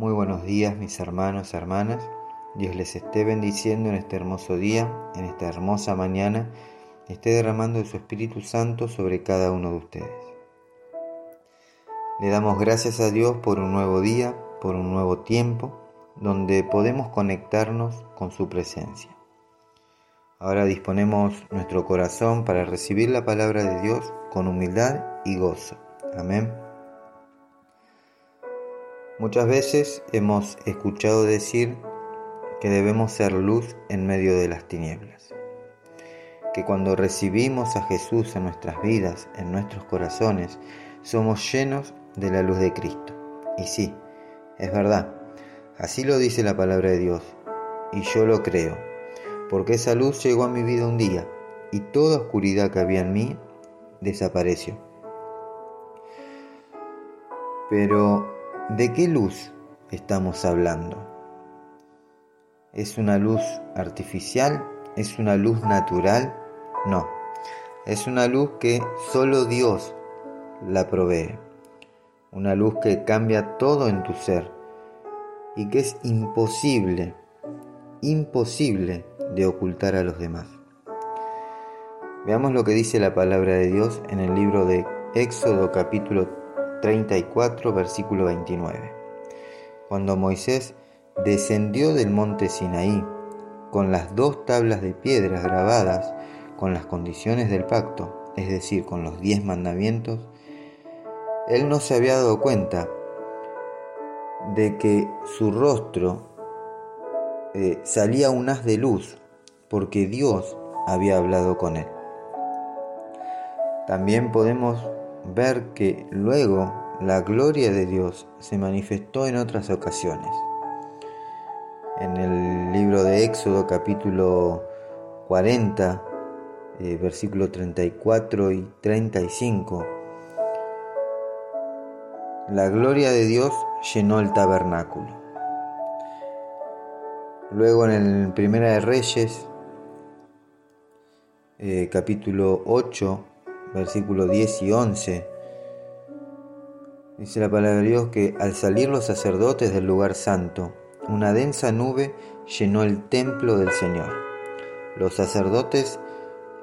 Muy buenos días mis hermanos, hermanas. Dios les esté bendiciendo en este hermoso día, en esta hermosa mañana, esté derramando de su Espíritu Santo sobre cada uno de ustedes. Le damos gracias a Dios por un nuevo día, por un nuevo tiempo, donde podemos conectarnos con su presencia. Ahora disponemos nuestro corazón para recibir la palabra de Dios con humildad y gozo. Amén. Muchas veces hemos escuchado decir que debemos ser luz en medio de las tinieblas, que cuando recibimos a Jesús en nuestras vidas, en nuestros corazones, somos llenos de la luz de Cristo. Y sí, es verdad, así lo dice la palabra de Dios, y yo lo creo, porque esa luz llegó a mi vida un día, y toda oscuridad que había en mí desapareció. Pero ¿De qué luz estamos hablando? ¿Es una luz artificial? ¿Es una luz natural? No, es una luz que solo Dios la provee. Una luz que cambia todo en tu ser y que es imposible, imposible de ocultar a los demás. Veamos lo que dice la palabra de Dios en el libro de Éxodo capítulo 34, versículo 29. Cuando Moisés descendió del monte Sinaí con las dos tablas de piedras grabadas con las condiciones del pacto, es decir, con los diez mandamientos, él no se había dado cuenta de que su rostro eh, salía un haz de luz porque Dios había hablado con él. También podemos ver que luego la gloria de Dios se manifestó en otras ocasiones. En el libro de Éxodo capítulo 40, eh, versículo 34 y 35, la gloria de Dios llenó el tabernáculo. Luego en el Primera de Reyes, eh, capítulo 8, versículos 10 y 11. Dice la palabra de Dios que al salir los sacerdotes del lugar santo, una densa nube llenó el templo del Señor. Los sacerdotes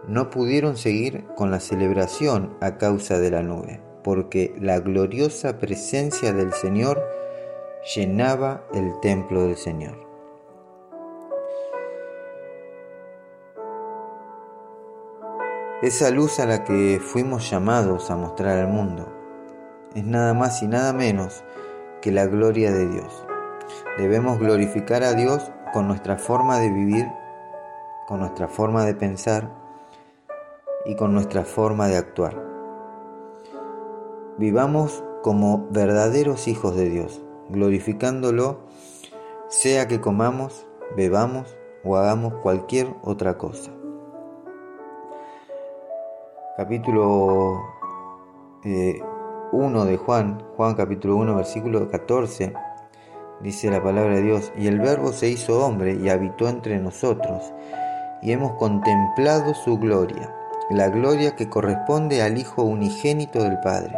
no pudieron seguir con la celebración a causa de la nube, porque la gloriosa presencia del Señor llenaba el templo del Señor. Esa luz a la que fuimos llamados a mostrar al mundo es nada más y nada menos que la gloria de Dios. Debemos glorificar a Dios con nuestra forma de vivir, con nuestra forma de pensar y con nuestra forma de actuar. Vivamos como verdaderos hijos de Dios, glorificándolo, sea que comamos, bebamos o hagamos cualquier otra cosa capítulo 1 eh, de Juan, Juan capítulo 1, versículo 14, dice la palabra de Dios, y el verbo se hizo hombre y habitó entre nosotros, y hemos contemplado su gloria, la gloria que corresponde al Hijo unigénito del Padre,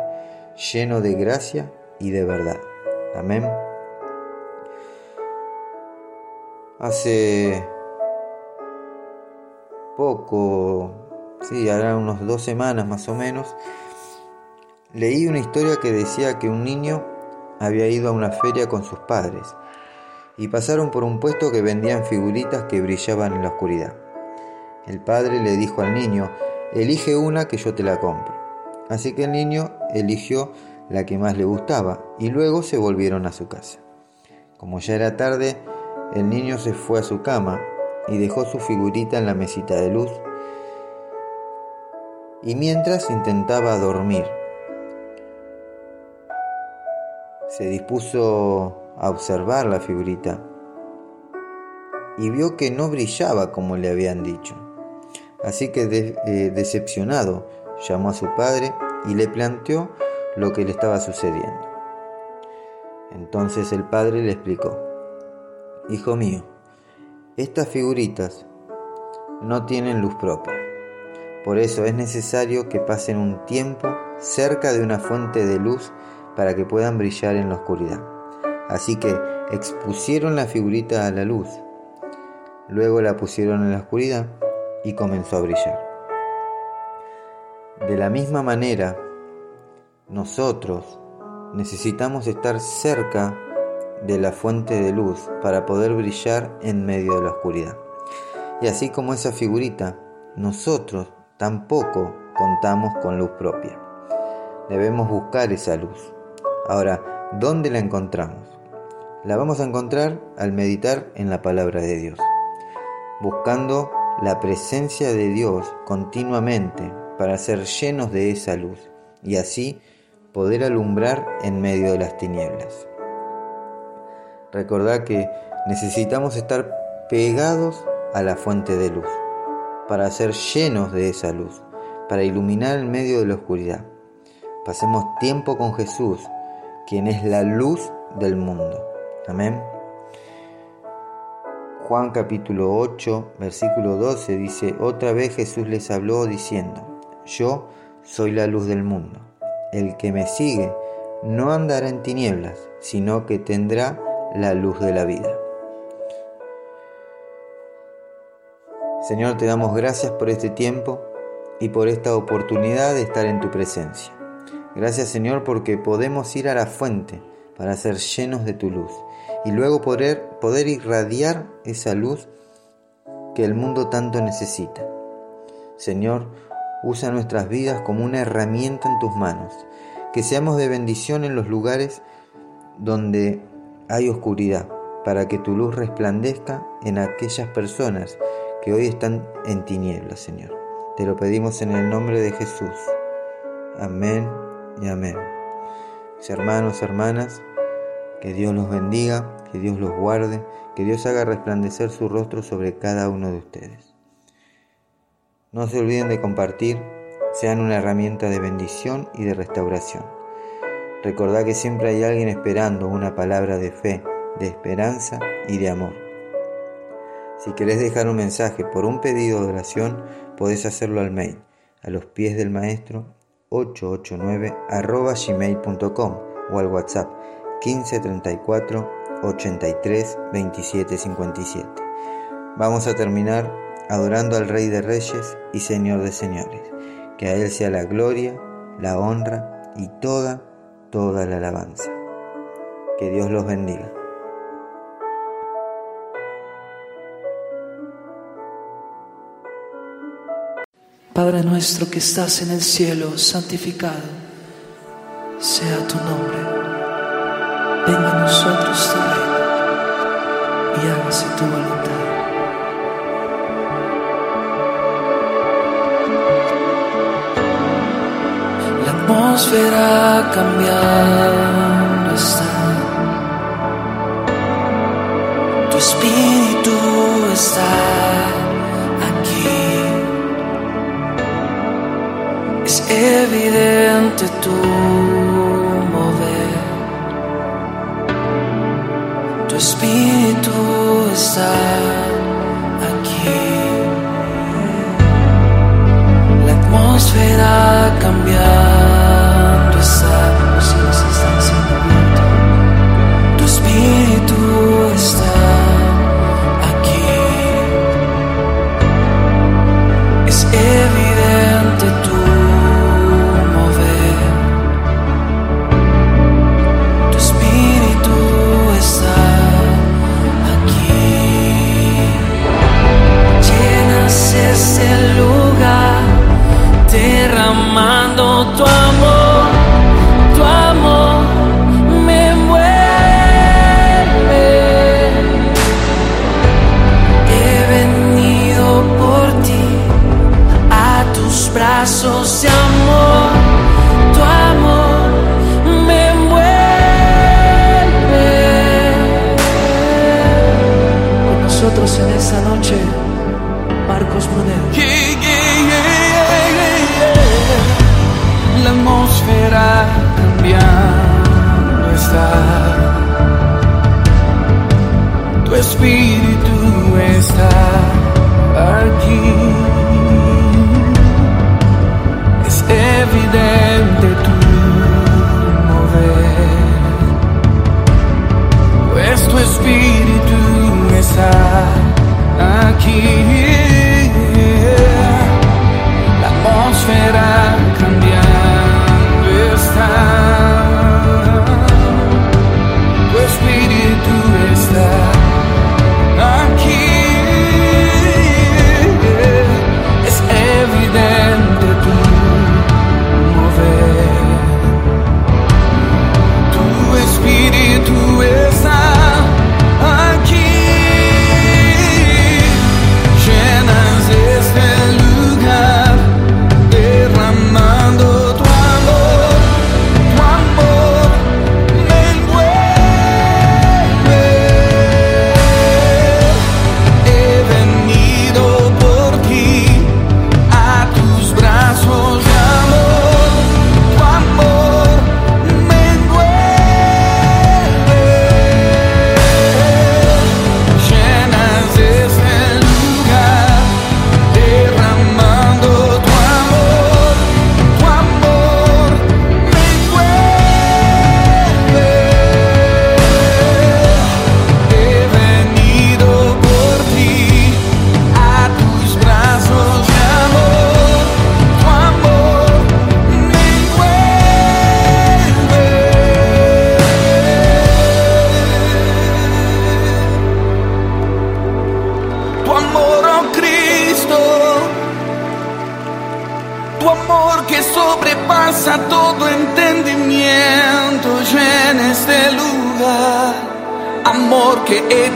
lleno de gracia y de verdad. Amén. Hace poco sí, hará unos dos semanas más o menos, leí una historia que decía que un niño había ido a una feria con sus padres y pasaron por un puesto que vendían figuritas que brillaban en la oscuridad. El padre le dijo al niño, elige una que yo te la compro. Así que el niño eligió la que más le gustaba y luego se volvieron a su casa. Como ya era tarde, el niño se fue a su cama y dejó su figurita en la mesita de luz y mientras intentaba dormir. Se dispuso a observar la figurita y vio que no brillaba como le habían dicho. Así que eh, decepcionado llamó a su padre y le planteó lo que le estaba sucediendo. Entonces el padre le explicó, Hijo mío, estas figuritas no tienen luz propia por eso es necesario que pasen un tiempo cerca de una fuente de luz para que puedan brillar en la oscuridad. Así que expusieron la figurita a la luz. Luego la pusieron en la oscuridad y comenzó a brillar. De la misma manera, nosotros necesitamos estar cerca de la fuente de luz para poder brillar en medio de la oscuridad. Y así como esa figurita, nosotros tampoco contamos con luz propia. Debemos buscar esa luz. Ahora, ¿dónde la encontramos? La vamos a encontrar al meditar en la palabra de Dios, buscando la presencia de Dios continuamente para ser llenos de esa luz y así poder alumbrar en medio de las tinieblas. Recordad que necesitamos estar pegados a la fuente de luz para ser llenos de esa luz, para iluminar en medio de la oscuridad. Pasemos tiempo con Jesús, quien es la luz del mundo. Amén. Juan capítulo 8, versículo 12 dice, otra vez Jesús les habló diciendo, yo soy la luz del mundo. El que me sigue no andará en tinieblas, sino que tendrá la luz de la vida. Señor, te damos gracias por este tiempo y por esta oportunidad de estar en tu presencia. Gracias Señor porque podemos ir a la fuente para ser llenos de tu luz y luego poder, poder irradiar esa luz que el mundo tanto necesita. Señor, usa nuestras vidas como una herramienta en tus manos, que seamos de bendición en los lugares donde hay oscuridad, para que tu luz resplandezca en aquellas personas que hoy están en tinieblas, Señor. Te lo pedimos en el nombre de Jesús. Amén y amén. Mis hermanos, hermanas, que Dios los bendiga, que Dios los guarde, que Dios haga resplandecer su rostro sobre cada uno de ustedes. No se olviden de compartir, sean una herramienta de bendición y de restauración. Recordad que siempre hay alguien esperando una palabra de fe, de esperanza y de amor. Si querés dejar un mensaje por un pedido de oración, podés hacerlo al mail, a los pies del maestro 889 gmail.com o al WhatsApp 1534 83 27 57. Vamos a terminar adorando al Rey de Reyes y Señor de Señores. Que a Él sea la gloria, la honra y toda, toda la alabanza. Que Dios los bendiga. Padre nuestro que estás en el cielo, santificado sea tu nombre venga a nosotros tu reino y hágase tu voluntad. La atmósfera cambiando está. Tu espíritu está evidente tu espíritu está aquí. La atmósfera cambiando en esta noche,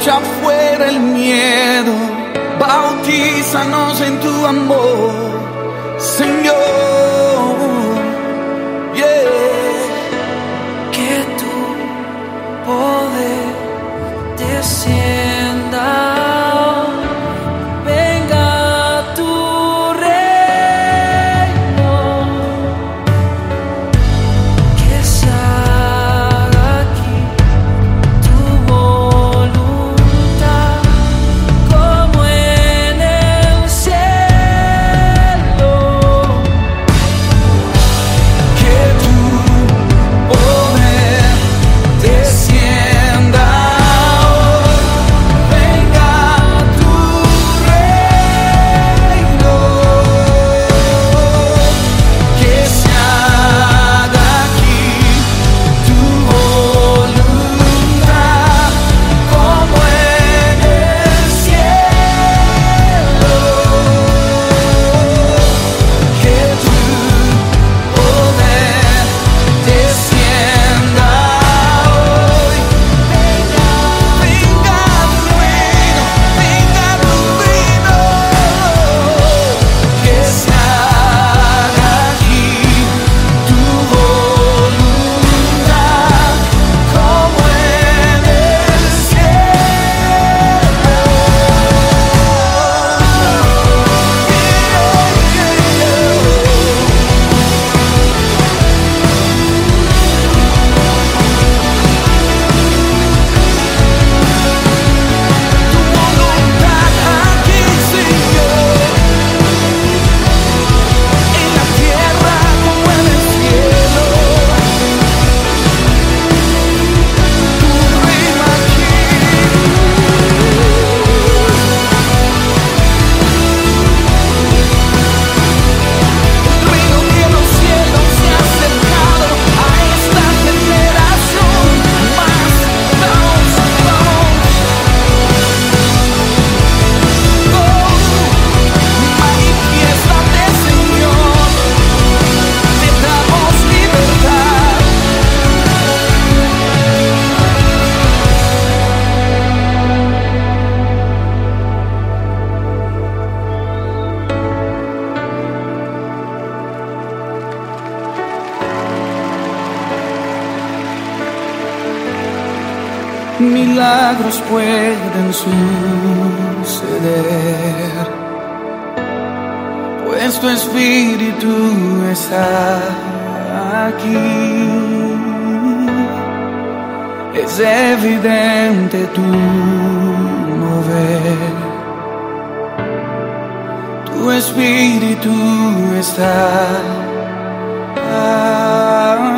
echa fuera el miedo, bautízanos en tu amor, Señor. Que tu poder descienda. milagros pueden suceder, pues tu espíritu está aquí. Es evidente tu mover. Tu espíritu está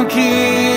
aquí.